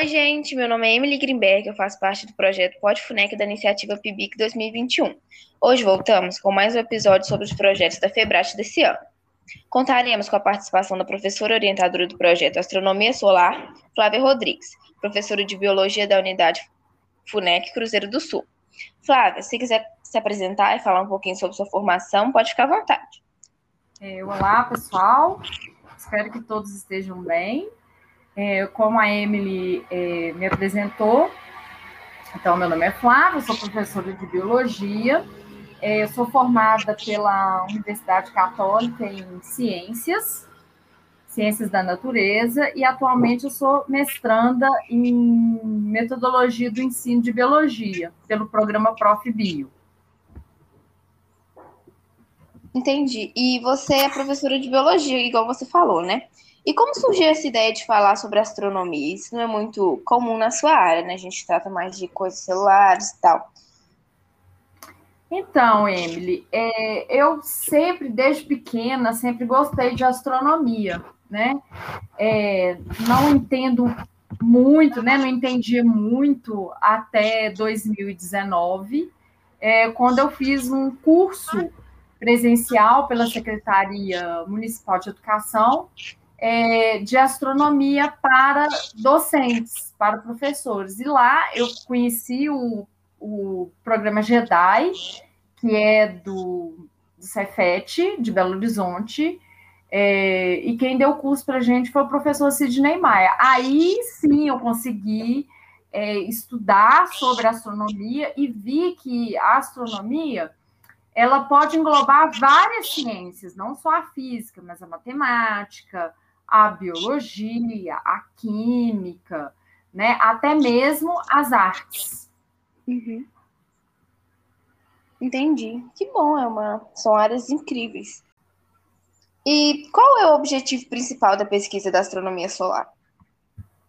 Oi, gente, meu nome é Emily Greenberg, eu faço parte do projeto Pod Funec da iniciativa PIBIC 2021. Hoje voltamos com mais um episódio sobre os projetos da FEBRAT desse ano. Contaremos com a participação da professora orientadora do projeto Astronomia Solar, Flávia Rodrigues, professora de Biologia da unidade FUNEC Cruzeiro do Sul. Flávia, se quiser se apresentar e falar um pouquinho sobre sua formação, pode ficar à vontade. É, olá, pessoal. Espero que todos estejam bem. É, como a Emily é, me apresentou, então, meu nome é Flávia, sou professora de Biologia, é, sou formada pela Universidade Católica em Ciências, Ciências da Natureza, e atualmente eu sou mestranda em Metodologia do Ensino de Biologia, pelo programa Prof. Bio. Entendi. E você é professora de biologia, igual você falou, né? E como surgiu essa ideia de falar sobre astronomia? Isso não é muito comum na sua área, né? A gente trata mais de coisas celulares e tal. Então, Emily, é, eu sempre, desde pequena, sempre gostei de astronomia, né? É, não entendo muito, né? Não entendi muito até 2019, é, quando eu fiz um curso presencial pela Secretaria Municipal de Educação é, de astronomia para docentes, para professores. E lá eu conheci o, o programa JEDI, que é do, do Cefet, de Belo Horizonte, é, e quem deu o curso para a gente foi o professor Sidney Maia. Aí sim eu consegui é, estudar sobre astronomia e vi que a astronomia ela pode englobar várias ciências, não só a física, mas a matemática, a biologia, a química, né? Até mesmo as artes. Uhum. Entendi. Que bom, é uma... são áreas incríveis. E qual é o objetivo principal da pesquisa da astronomia solar?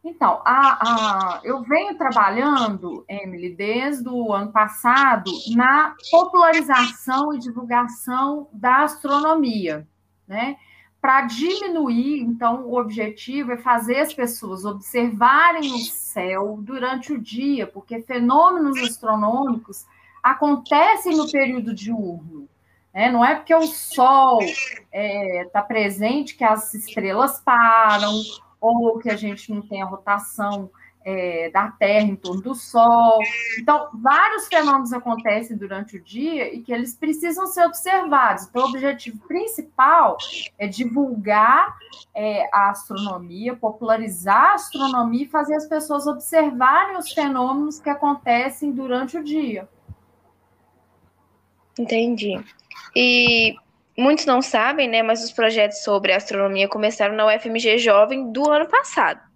Então, a, a, eu venho trabalhando, Emily, desde o ano passado, na popularização e divulgação da astronomia, né? Para diminuir, então, o objetivo é fazer as pessoas observarem o céu durante o dia, porque fenômenos astronômicos acontecem no período diurno. Né? Não é porque o Sol está é, tá presente que as estrelas param, ou que a gente não tem a rotação é, da Terra em torno do Sol. Então, vários fenômenos acontecem durante o dia e que eles precisam ser observados. Então, o objetivo principal é divulgar é, a astronomia, popularizar a astronomia e fazer as pessoas observarem os fenômenos que acontecem durante o dia. Entendi. E muitos não sabem, né, mas os projetos sobre astronomia começaram na UFMG Jovem do ano passado.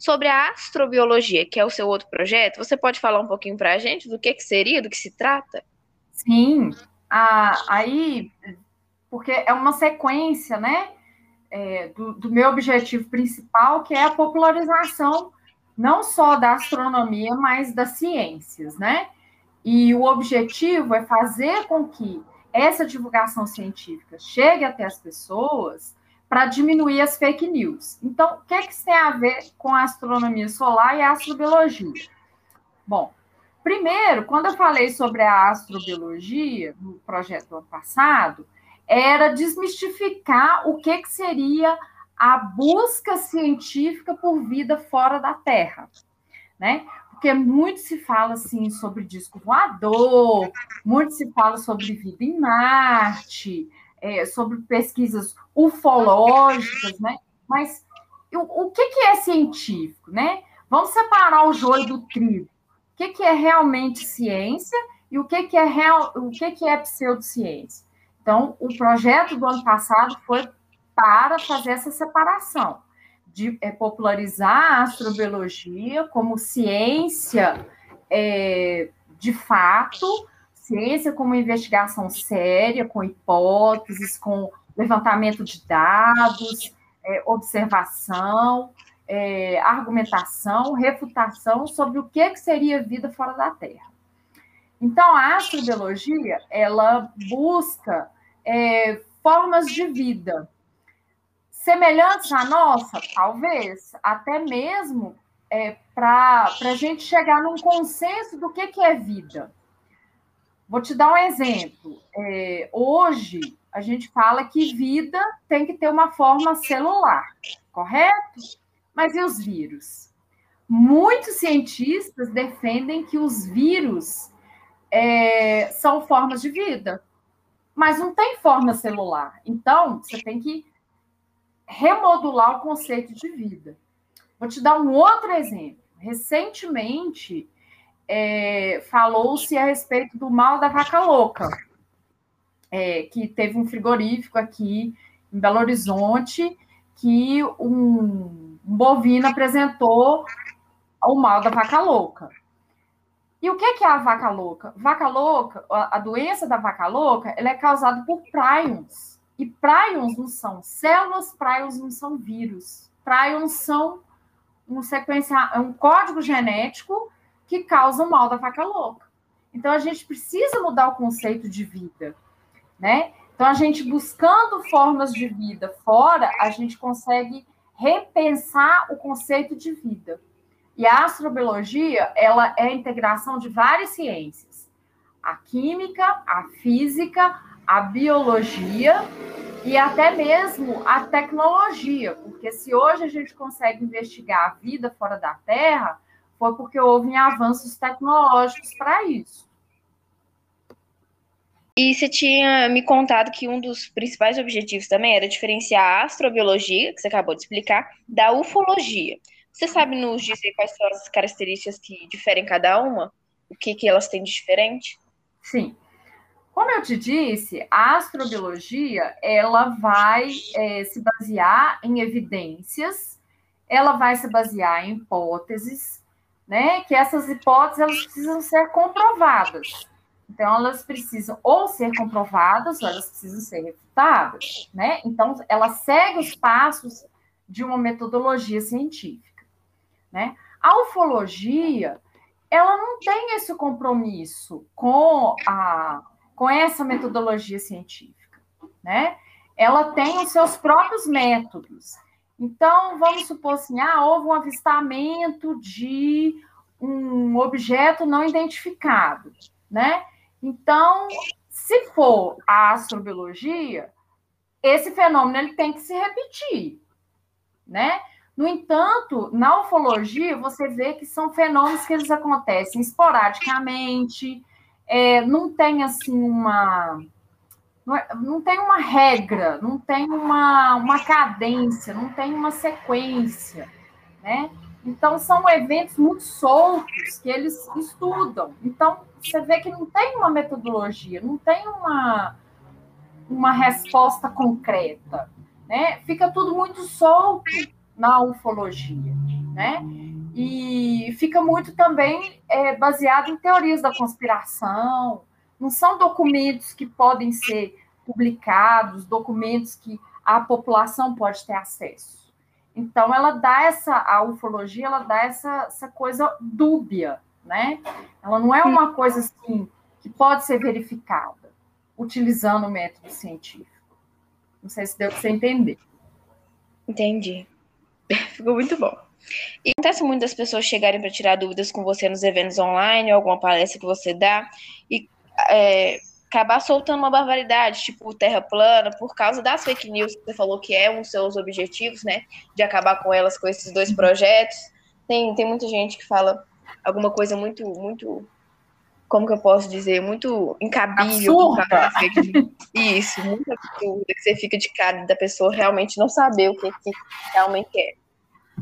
Sobre a astrobiologia, que é o seu outro projeto, você pode falar um pouquinho para a gente do que, que seria, do que se trata? Sim, ah, aí, porque é uma sequência, né, é, do, do meu objetivo principal, que é a popularização não só da astronomia, mas das ciências, né? E o objetivo é fazer com que essa divulgação científica chegue até as pessoas para diminuir as fake news. Então, o que, é que isso tem a ver com a astronomia solar e a astrobiologia? Bom, primeiro, quando eu falei sobre a astrobiologia no projeto do ano passado, era desmistificar o que, que seria a busca científica por vida fora da Terra, né? porque muito se fala assim sobre disco voador, muito se fala sobre vida em Marte, é, sobre pesquisas ufológicas, né? Mas o, o que, que, é científico, né? Vamos separar o joio do trigo. O que, que é realmente ciência e o que, que é real, o que, que é pseudociência? Então, o projeto do ano passado foi para fazer essa separação de é, popularizar a astrobiologia como ciência é, de fato, ciência como investigação séria, com hipóteses, com levantamento de dados, é, observação, é, argumentação, refutação sobre o que, que seria vida fora da Terra. Então, a astrobiologia, ela busca é, formas de vida, Semelhantes à nossa? Talvez. Até mesmo é, para a gente chegar num consenso do que, que é vida. Vou te dar um exemplo. É, hoje, a gente fala que vida tem que ter uma forma celular, correto? Mas e os vírus? Muitos cientistas defendem que os vírus é, são formas de vida, mas não tem forma celular. Então, você tem que remodular o conceito de vida. Vou te dar um outro exemplo. Recentemente, é, falou-se a respeito do mal da vaca louca, é, que teve um frigorífico aqui em Belo Horizonte que um, um bovino apresentou o mal da vaca louca. E o que é a vaca louca? Vaca louca, a doença da vaca louca, ela é causada por prions. E prions não são células, prions não são vírus. Prions são um sequência, um código genético que causa o mal da vaca louca. Então a gente precisa mudar o conceito de vida, né? Então a gente buscando formas de vida fora, a gente consegue repensar o conceito de vida. E a astrobiologia, ela é a integração de várias ciências: a química, a física, a biologia e até mesmo a tecnologia, porque se hoje a gente consegue investigar a vida fora da Terra, foi porque houve avanços tecnológicos para isso. E você tinha me contado que um dos principais objetivos também era diferenciar a astrobiologia, que você acabou de explicar, da ufologia. Você sabe nos dizer quais são as características que diferem cada uma? O que, que elas têm de diferente? Sim. Como eu te disse, a astrobiologia ela vai é, se basear em evidências, ela vai se basear em hipóteses, né? Que essas hipóteses elas precisam ser comprovadas. Então, elas precisam ou ser comprovadas ou elas precisam ser refutadas, né? Então, ela segue os passos de uma metodologia científica, né? A ufologia, ela não tem esse compromisso com a com essa metodologia científica, né? Ela tem os seus próprios métodos. Então, vamos supor assim, ah, houve um avistamento de um objeto não identificado, né? Então, se for a astrobiologia, esse fenômeno ele tem que se repetir, né? No entanto, na ufologia, você vê que são fenômenos que eles acontecem esporadicamente, é, não tem assim uma não, é, não, tem uma regra, não tem uma, uma cadência, não tem uma sequência, né? Então são eventos muito soltos que eles estudam. Então você vê que não tem uma metodologia, não tem uma uma resposta concreta, né? Fica tudo muito solto na ufologia, né? E fica muito também é, baseado em teorias da conspiração. Não são documentos que podem ser publicados, documentos que a população pode ter acesso. Então, ela dá essa, a ufologia, ela dá essa, essa coisa dúbia, né? Ela não é uma coisa assim que pode ser verificada utilizando o método científico. Não sei se deu para você entender. Entendi. Ficou muito bom. E acontece muito das pessoas chegarem para tirar dúvidas com você nos eventos online, alguma palestra que você dá, e é, acabar soltando uma barbaridade, tipo terra plana, por causa das fake news que você falou que é um dos seus objetivos, né? De acabar com elas com esses dois projetos. Tem, tem muita gente que fala alguma coisa muito, muito. Como que eu posso dizer? Muito incabível. Isso, muito absurda, que você fica de cara da pessoa realmente não saber o que, que realmente é.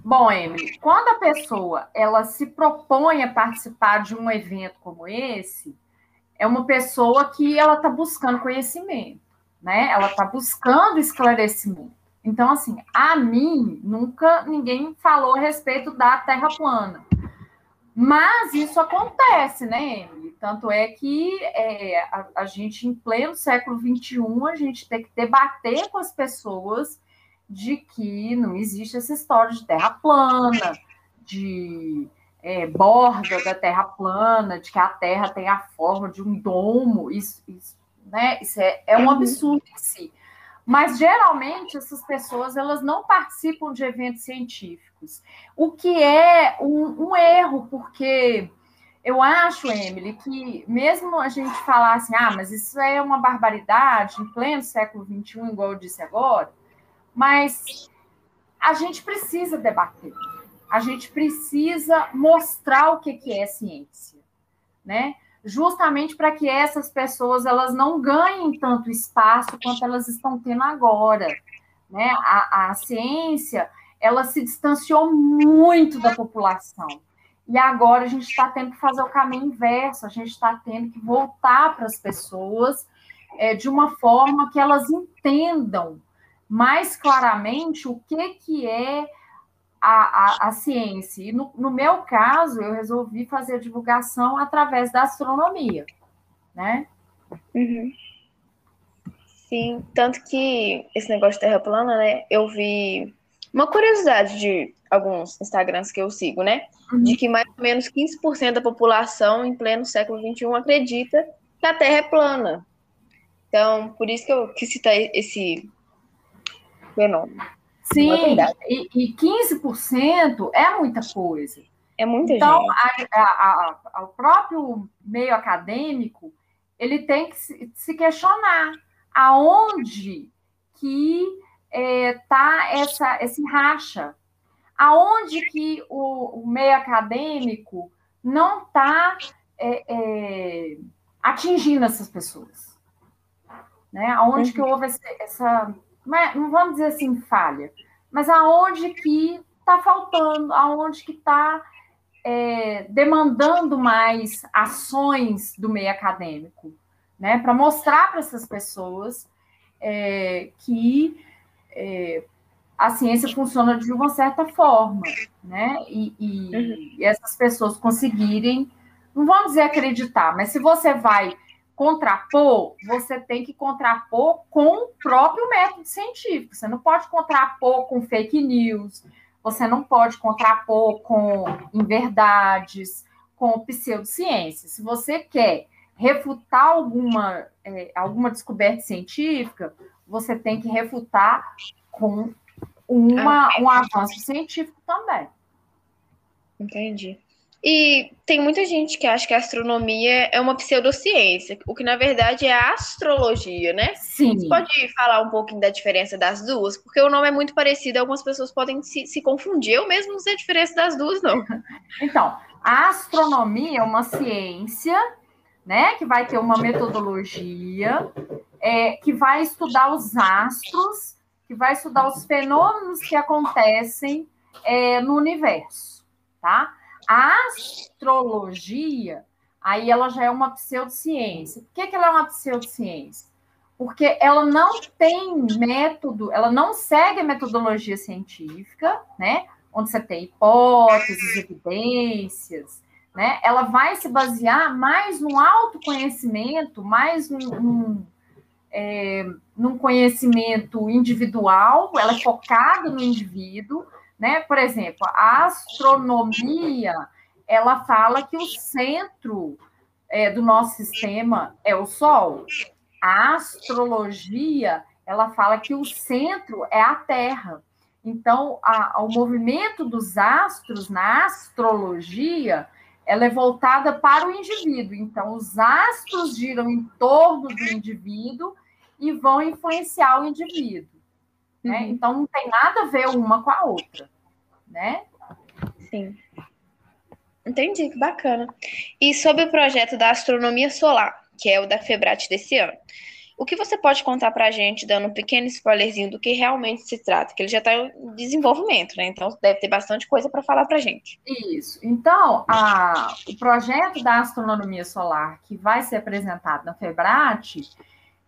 Bom, Emily, quando a pessoa ela se propõe a participar de um evento como esse, é uma pessoa que ela está buscando conhecimento, né? Ela está buscando esclarecimento. Então, assim, a mim nunca ninguém falou a respeito da Terra plana. Mas isso acontece, né, Emily? Tanto é que é, a, a, gente, em pleno século XXI, a gente tem que debater com as pessoas de que não existe essa história de terra plana, de é, borda da terra plana, de que a terra tem a forma de um domo, isso, isso, né? isso é, é um absurdo em si. Mas geralmente essas pessoas elas não participam de eventos científicos, o que é um, um erro, porque eu acho, Emily, que mesmo a gente falar assim, ah, mas isso é uma barbaridade em pleno século XXI, igual eu disse agora, mas a gente precisa debater, a gente precisa mostrar o que, que é ciência, né? justamente para que essas pessoas elas não ganhem tanto espaço quanto elas estão tendo agora. Né? A, a ciência ela se distanciou muito da população. E agora a gente está tendo que fazer o caminho inverso, a gente está tendo que voltar para as pessoas é, de uma forma que elas entendam mais claramente o que, que é a, a, a ciência. E no, no, meu caso, eu resolvi fazer a divulgação através da astronomia, né? Uhum. Sim, tanto que esse negócio de terra plana, né? Eu vi uma curiosidade de alguns Instagrams que eu sigo, né? Uhum. De que mais ou menos 15% da população em pleno século XXI acredita que a Terra é plana. Então, por isso que eu quis citar esse fenômeno. Sim, e, e 15% é muita coisa. É muita então, gente. Então, o próprio meio acadêmico, ele tem que se, se questionar aonde que está é, tá essa, esse racha, aonde que o, o meio acadêmico não está é, é, atingindo essas pessoas. Né? Aonde uhum. que houve essa, essa não vamos dizer assim falha, mas aonde que está faltando, aonde que está é, demandando mais ações do meio acadêmico, né? Para mostrar para essas pessoas é, que é, a ciência funciona de uma certa forma, né? E, e, uhum. e essas pessoas conseguirem, não vamos dizer acreditar, mas se você vai contrapor, você tem que contrapor com o próprio método científico. Você não pode contrapor com fake news, você não pode contrapor com inverdades, com pseudociência. Se você quer refutar alguma, é, alguma descoberta científica, você tem que refutar com uma, um avanço científico também. Entendi. E tem muita gente que acha que a astronomia é uma pseudociência, o que na verdade é a astrologia, né? Sim. Você pode falar um pouquinho da diferença das duas? Porque o nome é muito parecido, algumas pessoas podem se, se confundir. Eu mesmo não sei a diferença das duas, não. Então, a astronomia é uma ciência, né, que vai ter uma metodologia, é, que vai estudar os astros, que vai estudar os fenômenos que acontecem é, no universo, tá? A astrologia, aí ela já é uma pseudociência. Por que, que ela é uma pseudociência? Porque ela não tem método, ela não segue a metodologia científica, né? Onde você tem hipóteses, evidências, né? Ela vai se basear mais no autoconhecimento, mais num, num, é, num conhecimento individual, ela é focada no indivíduo, né? Por exemplo, a astronomia, ela fala que o centro é, do nosso sistema é o Sol. A astrologia, ela fala que o centro é a Terra. Então, a, o movimento dos astros na astrologia, ela é voltada para o indivíduo. Então, os astros giram em torno do indivíduo e vão influenciar o indivíduo. Né? Uhum. Então, não tem nada a ver uma com a outra, né? Sim. Entendi, que bacana. E sobre o projeto da astronomia solar, que é o da Febrat desse ano. O que você pode contar para a gente, dando um pequeno spoilerzinho do que realmente se trata? Que ele já está em desenvolvimento, né? Então deve ter bastante coisa para falar para a gente. Isso. Então, a, o projeto da astronomia solar que vai ser apresentado na Febrat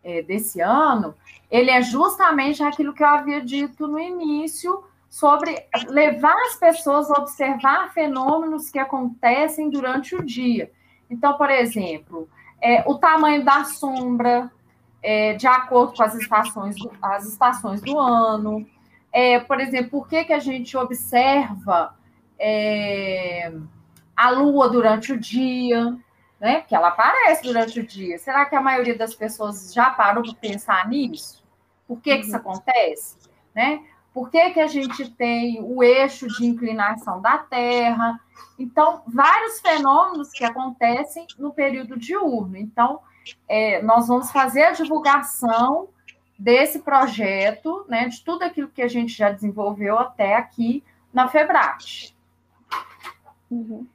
é, desse ano, ele é justamente aquilo que eu havia dito no início sobre levar as pessoas a observar fenômenos que acontecem durante o dia. Então, por exemplo, é, o tamanho da sombra, é, de acordo com as estações do, as estações do ano. É, por exemplo, por que, que a gente observa é, a lua durante o dia? Né? Porque ela aparece durante o dia. Será que a maioria das pessoas já parou para pensar nisso? Por que, que isso uhum. acontece? Né? Por que, que a gente tem o eixo de inclinação da Terra? Então, vários fenômenos que acontecem no período diurno. Então, é, nós vamos fazer a divulgação desse projeto, né, de tudo aquilo que a gente já desenvolveu até aqui na Febrat. Uhum.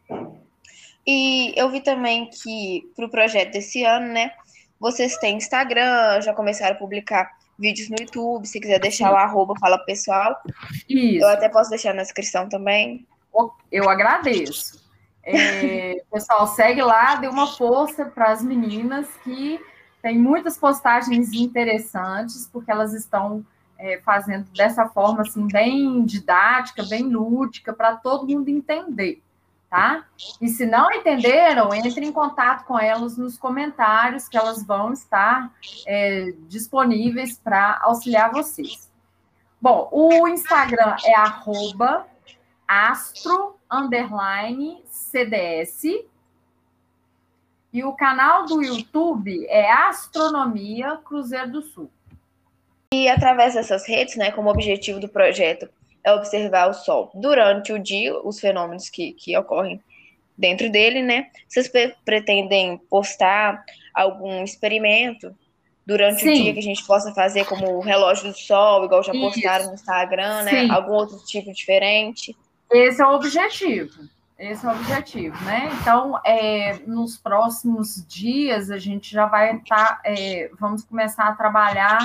E eu vi também que para o projeto desse ano, né, vocês têm Instagram, já começaram a publicar vídeos no YouTube, se quiser deixar lá, arroba, fala pessoal. Isso. Eu até posso deixar na descrição também. Eu agradeço. É, pessoal, segue lá, dê uma força para as meninas que tem muitas postagens interessantes, porque elas estão é, fazendo dessa forma assim, bem didática, bem lúdica, para todo mundo entender, tá? E se não entenderam, entre em contato com elas nos comentários, que elas vão estar é, disponíveis para auxiliar vocês. Bom, o Instagram é arroba astro underline CDS. E o canal do YouTube é Astronomia Cruzeiro do Sul. E através dessas redes, né, como objetivo do projeto é observar o Sol durante o dia, os fenômenos que, que ocorrem dentro dele, né? Vocês pretendem postar algum experimento durante Sim. o dia que a gente possa fazer, como o relógio do Sol, igual já postaram Isso. no Instagram, né? Sim. Algum outro tipo diferente? Esse é o objetivo. Esse é o objetivo, né? Então, é, nos próximos dias, a gente já vai estar, tá, é, vamos começar a trabalhar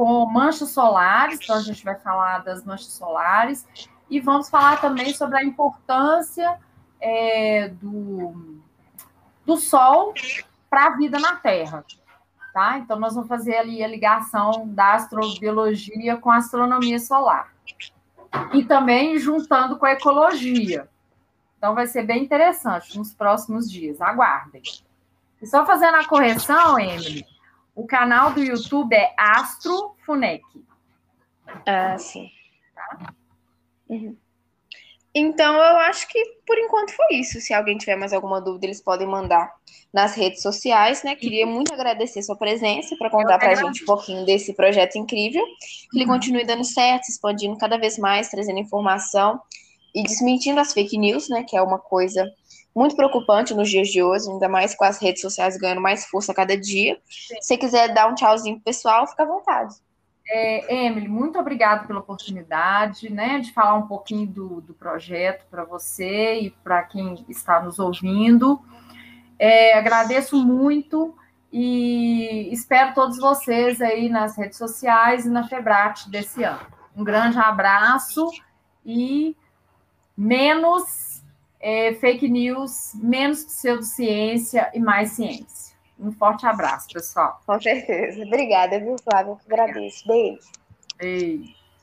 com manchas solares, então a gente vai falar das manchas solares, e vamos falar também sobre a importância é, do, do Sol para a vida na Terra. Tá? Então, nós vamos fazer ali a ligação da astrobiologia com a astronomia solar. E também juntando com a ecologia. Então vai ser bem interessante nos próximos dias. Aguardem. E só fazendo a correção, Emily, o canal do YouTube é Astro Funec. Ah, sim. Tá? Uhum. Então, eu acho que por enquanto foi isso. Se alguém tiver mais alguma dúvida, eles podem mandar nas redes sociais, né? Queria muito agradecer sua presença para contar para a gente um pouquinho desse projeto incrível. Que ele uhum. continue dando certo, expandindo cada vez mais, trazendo informação e desmentindo as fake news, né, que é uma coisa muito preocupante nos dias de hoje, ainda mais com as redes sociais ganhando mais força a cada dia. Sim. Se você quiser dar um tchauzinho pro pessoal, fica à vontade. É, Emily, muito obrigada pela oportunidade, né, de falar um pouquinho do, do projeto para você e para quem está nos ouvindo. É, agradeço muito e espero todos vocês aí nas redes sociais e na Febrat desse ano. Um grande abraço e menos é, fake news, menos pseudociência e mais ciência. Um forte abraço, pessoal. Com certeza. Obrigada, viu, Flávia? Eu agradeço. Beijo. Beijo.